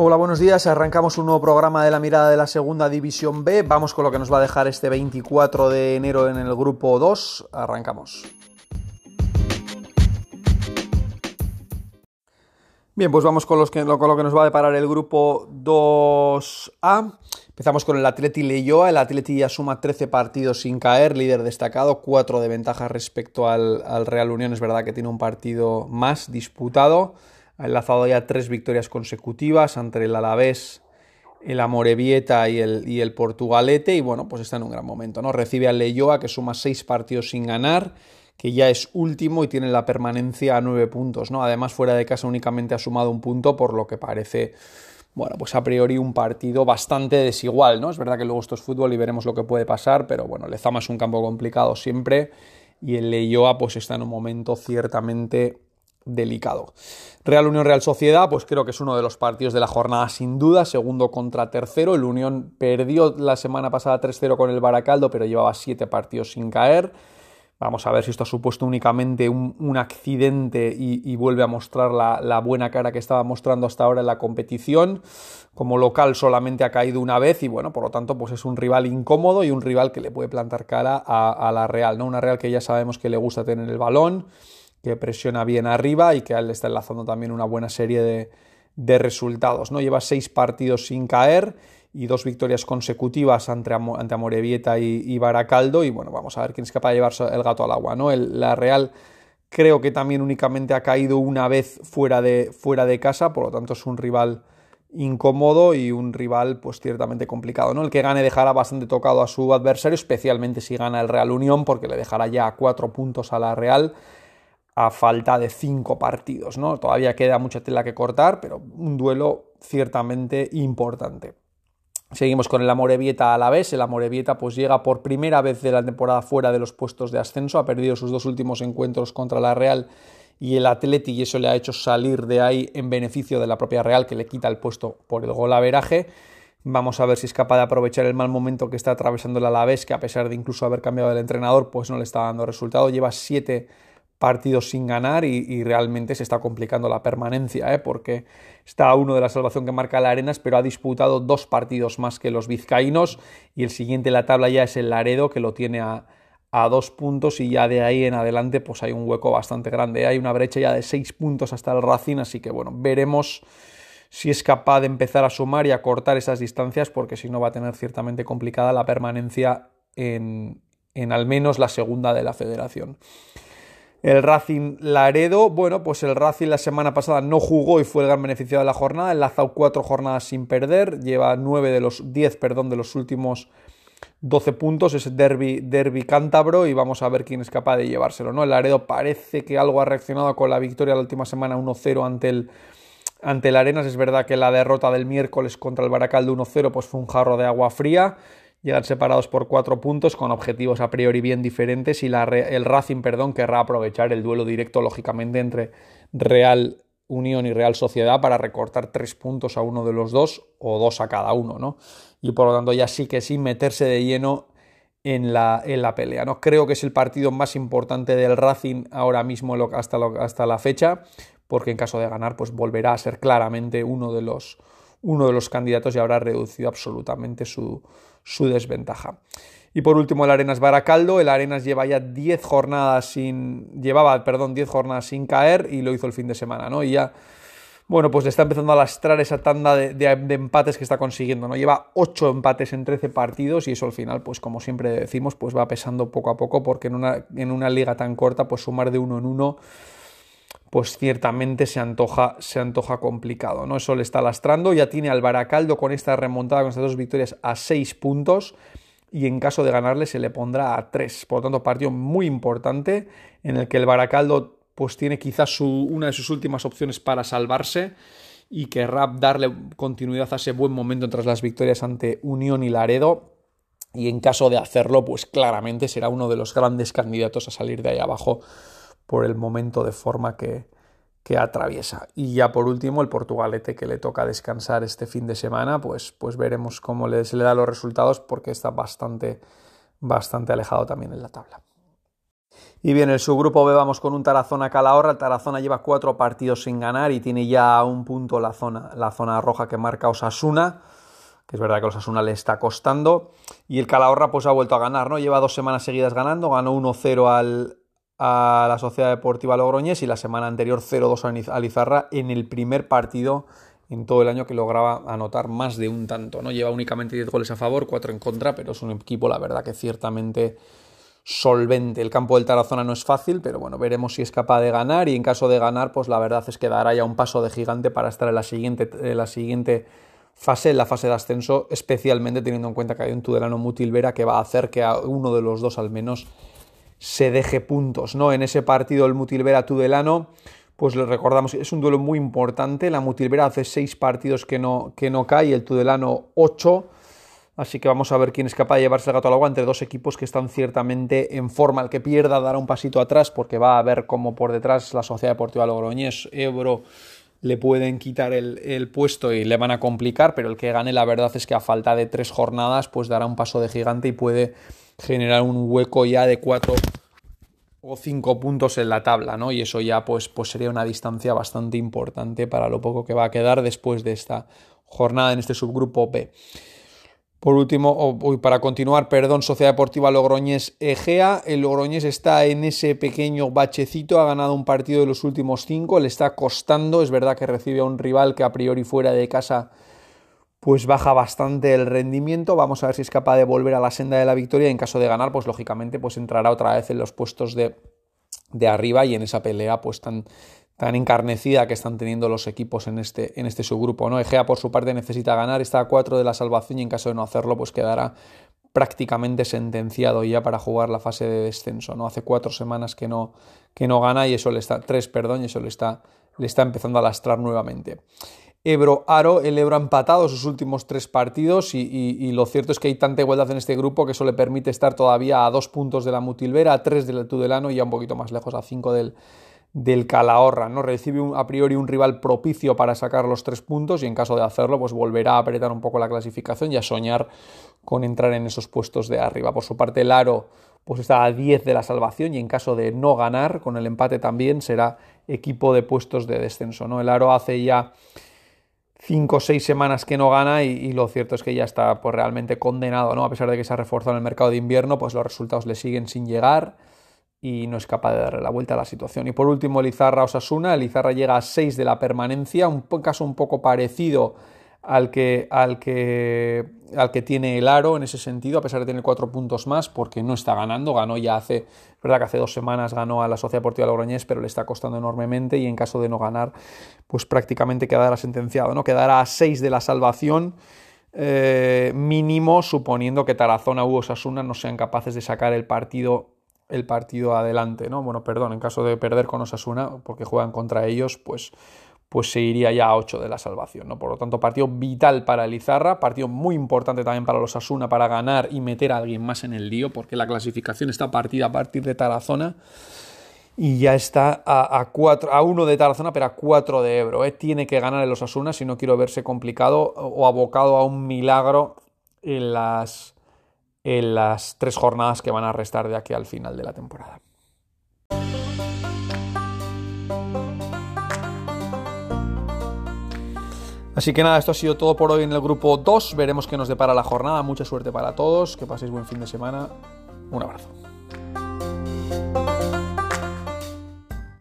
Hola, buenos días. Arrancamos un nuevo programa de la mirada de la segunda división B. Vamos con lo que nos va a dejar este 24 de enero en el grupo 2. Arrancamos. Bien, pues vamos con, lo que nos va a deparar el grupo 2A. Empezamos con el Atleti Leyoa. El Atleti ya suma 13 partidos sin caer, líder destacado, 4 de ventaja respecto al Real Unión. Es verdad que tiene un partido más disputado. Ha enlazado ya tres victorias consecutivas entre el Alavés, el Amorebieta y el, y el Portugalete. Y bueno, pues está en un gran momento, ¿no? Recibe al Leyoa, que suma seis partidos sin ganar, que ya es último y tiene la permanencia a nueve puntos, ¿no? Además, fuera de casa únicamente ha sumado un punto, por lo que parece. Bueno, pues a priori un partido bastante desigual, ¿no? Es verdad que luego esto es fútbol y veremos lo que puede pasar, pero bueno, Lezama es un campo complicado siempre y el Leyoa pues está en un momento ciertamente delicado. Real Unión Real Sociedad, pues creo que es uno de los partidos de la jornada sin duda, segundo contra tercero. El Unión perdió la semana pasada 3-0 con el Baracaldo, pero llevaba siete partidos sin caer. Vamos a ver si esto ha supuesto únicamente un, accidente y, vuelve a mostrar la, la, buena cara que estaba mostrando hasta ahora en la competición. Como local solamente ha caído una vez y bueno, por lo tanto, pues es un rival incómodo y un rival que le puede plantar cara a, a la Real, ¿no? Una Real que ya sabemos que le gusta tener el balón que presiona bien arriba y que él le está enlazando también una buena serie de, resultados. ¿no? Lleva seis partidos sin caer y dos victorias consecutivas ante, ante Amorebieta y, Baracaldo. Y bueno, vamos a ver quién es capaz de llevarse el gato al agua. ¿no? la Real creo que también únicamente ha caído una vez fuera de, fuera de casa, por lo tanto es un rival incómodo y un rival pues ciertamente complicado, ¿no? El que gane dejará bastante tocado a su adversario, especialmente si gana el Real Unión, porque le dejará ya cuatro puntos a la Real a falta de cinco partidos, ¿no? Todavía queda mucha tela que cortar, pero un duelo ciertamente importante. Seguimos con el Amorebieta a la vez. El Amorebieta pues llega por primera vez de la temporada fuera de los puestos de ascenso. Ha perdido sus dos últimos encuentros contra la Real y el Atleti y eso le ha hecho salir de ahí en beneficio de la propia Real que le quita el puesto por el gol veraje. Vamos a ver si es capaz de aprovechar el mal momento que está atravesando el Alavés, que a pesar de incluso haber cambiado el entrenador, pues no le está dando resultado. Lleva siete partidos sin ganar y, realmente se está complicando la permanencia, ¿eh? porque está uno de la salvación que marca la Arenas, pero ha disputado dos partidos más que los vizcaínos y el siguiente en la tabla ya es el Laredo, que lo tiene a, dos puntos y ya de ahí en adelante pues hay un hueco bastante grande, hay una brecha ya de seis puntos hasta el Racing, así que bueno, veremos si es capaz de empezar a sumar y a cortar esas distancias, porque si no va a tener ciertamente complicada la permanencia en, en al menos la segunda de la federación. El Racing Laredo, bueno, pues el Racing la semana pasada no jugó y fue el gran beneficiado de la jornada, enlazado cuatro jornadas sin perder, lleva nueve de los diez, perdón, de los últimos 12 puntos, es derby, derby cántabro y vamos a ver quién es capaz de llevárselo, ¿no? El Laredo parece que algo ha reaccionado con la victoria la última semana 1-0 ante el, ante el Arenas, es verdad que la derrota del miércoles contra el Baracaldo 1-0 pues fue un jarro de agua fría, llegan separados por cuatro puntos con objetivos a priori bien diferentes y el Racing perdón, querrá aprovechar el duelo directo lógicamente entre Real Unión y Real Sociedad para recortar tres puntos a uno de los dos o dos a cada uno, ¿no? Y por lo tanto ya sí que sí meterse de lleno en la, en la pelea, ¿no? Creo que es el partido más importante del Racing ahora mismo hasta, hasta la fecha, porque en caso de ganar pues volverá a ser claramente uno de los, uno de los candidatos y habrá reducido absolutamente su, su desventaja. Y por último el Arenas Baracaldo, el Arenas lleva ya 10 jornadas sin llevaba, perdón, 10 jornadas sin caer y lo hizo el fin de semana, ¿no? Y ya bueno, pues está empezando a lastrar esa tanda de, empates que está consiguiendo, ¿no? Lleva 8 empates en 13 partidos y eso al final, pues como siempre decimos, pues va pesando poco a poco porque en una, en una liga tan corta, pues sumar de uno en uno pues ciertamente se antoja, se antoja complicado, ¿no? Eso le está lastrando, ya tiene al Baracaldo con esta remontada, con estas dos victorias a seis puntos y en caso de ganarle se le pondrá a tres. Por lo tanto, partido muy importante en el que el Baracaldo pues tiene quizás una de sus últimas opciones para salvarse y querrá darle continuidad a ese buen momento tras las victorias ante Unión y Laredo. Y en caso de hacerlo, pues claramente será uno de los grandes candidatos a salir de ahí abajo por el momento de forma que, que atraviesa. Y ya por último, el Portugalete que le toca descansar este fin de semana, pues, pues veremos cómo se le da los resultados porque está bastante, bastante alejado también en la tabla. Y bien, el subgrupo B vamos con un Tarazona Calahorra. El Tarazona lleva cuatro partidos sin ganar y tiene ya un punto la zona, la zona roja que marca Osasuna, que es verdad que Osasuna le está costando. Y el Calahorra pues ha vuelto a ganar, ¿no? Lleva dos semanas seguidas ganando, ganó 1-0 al, a la Sociedad Deportiva Logroñés y la semana anterior 0-2 a Lizarra en el primer partido en todo el año que lograba anotar más de un tanto. ¿no? Lleva únicamente 10 goles a favor, 4 en contra, pero es un equipo, la verdad, que ciertamente solvente. El campo del Tarazona no es fácil, pero bueno, veremos si es capaz de ganar y en caso de ganar, pues la verdad es que dará ya un paso de gigante para estar en la siguiente, la siguiente fase, en la fase de ascenso, especialmente teniendo en cuenta que hay un Tudelano Mutilvera que va a hacer que a uno de los dos al menos se deje puntos, ¿no? En ese partido el Mutilvera Tudelano, pues le recordamos, es un duelo muy importante, la Mutilvera hace seis partidos que no, que no cae, el Tudelano ocho, Así que vamos a ver quién es capaz de llevarse el gato al agua entre dos equipos que están ciertamente en forma. El que pierda dará un pasito atrás porque va a ver cómo por detrás la Sociedad Deportiva Logroñés, Ebro, le pueden quitar el, puesto y le van a complicar, pero el que gane la verdad es que a falta de tres jornadas pues dará un paso de gigante y puede generar un hueco ya de cuatro o cinco puntos en la tabla, ¿no? Y eso ya pues, pues sería una distancia bastante importante para lo poco que va a quedar después de esta jornada en este subgrupo B. Por último, para continuar, perdón, Sociedad Deportiva Logroñés Egea. El Logroñés está en ese pequeño bachecito, ha ganado un partido de los últimos cinco, le está costando. Es verdad que recibe a un rival que a priori fuera de casa pues baja bastante el rendimiento. Vamos a ver si es capaz de volver a la senda de la victoria. Y en caso de ganar, pues lógicamente pues entrará otra vez en los puestos de, de arriba y en esa pelea pues tan, tan encarnecida que están teniendo los equipos en este, en este subgrupo. ¿no? Egea, por su parte, necesita ganar, está a 4 de la salvación y en caso de no hacerlo, pues quedará prácticamente sentenciado ya para jugar la fase de descenso. ¿no? Hace cuatro semanas que no, que no gana y eso le está, tres, perdón, y eso le está, le está empezando a lastrar nuevamente. Ebro Aro, el Ebro ha empatado sus últimos tres partidos y, lo cierto es que hay tanta igualdad en este grupo que eso le permite estar todavía a dos puntos de la Mutilvera, a tres del Tudelano y ya un poquito más lejos, a cinco del, del Calahorra, ¿no? Recibe a priori un rival propicio para sacar los tres puntos y en caso de hacerlo, pues volverá a apretar un poco la clasificación y a soñar con entrar en esos puestos de arriba. Por su parte, el Aro pues está a 10 de la salvación y en caso de no ganar, con el empate también será equipo de puestos de descenso, ¿no? El Aro hace ya 5 o 6 semanas que no gana y, lo cierto es que ya está pues, realmente condenado, ¿no? A pesar de que se ha reforzado en el mercado de invierno, pues los resultados le siguen sin llegar y no es capaz de darle la vuelta a la situación. Y por último, Lizarra Osasuna. Lizarra llega a 6 de la permanencia, un caso un poco parecido al que, al, que, al que tiene el Aro en ese sentido, a pesar de tener cuatro puntos más, porque no está ganando. Ganó ya hace, verdad que hace dos semanas ganó a la Sociedad Deportiva Logroñés, pero le está costando enormemente y en caso de no ganar, pues prácticamente quedará sentenciado, ¿no? Quedará a 6 de la salvación. Eh, mínimo suponiendo que Tarazona u Osasuna no sean capaces de sacar el partido el partido adelante, ¿no? Bueno, perdón, en caso de perder con Osasuna, porque juegan contra ellos, pues, pues se iría ya a 8 de la salvación, ¿no? Por lo tanto, partido vital para el Izarra, partido muy importante también para los Osasuna para ganar y meter a alguien más en el lío, porque la clasificación está partida a partir de Tarazona y ya está a, cuatro, a uno de Tarazona, pero a 4 de Ebro. ¿eh? Tiene que ganar el Osasuna si no quiero verse complicado o abocado a un milagro en las en las tres jornadas que van a restar de aquí al final de la temporada. Así que nada, esto ha sido todo por hoy en el grupo 2. Veremos qué nos depara la jornada. Mucha suerte para todos. Que paséis buen fin de semana. Un abrazo.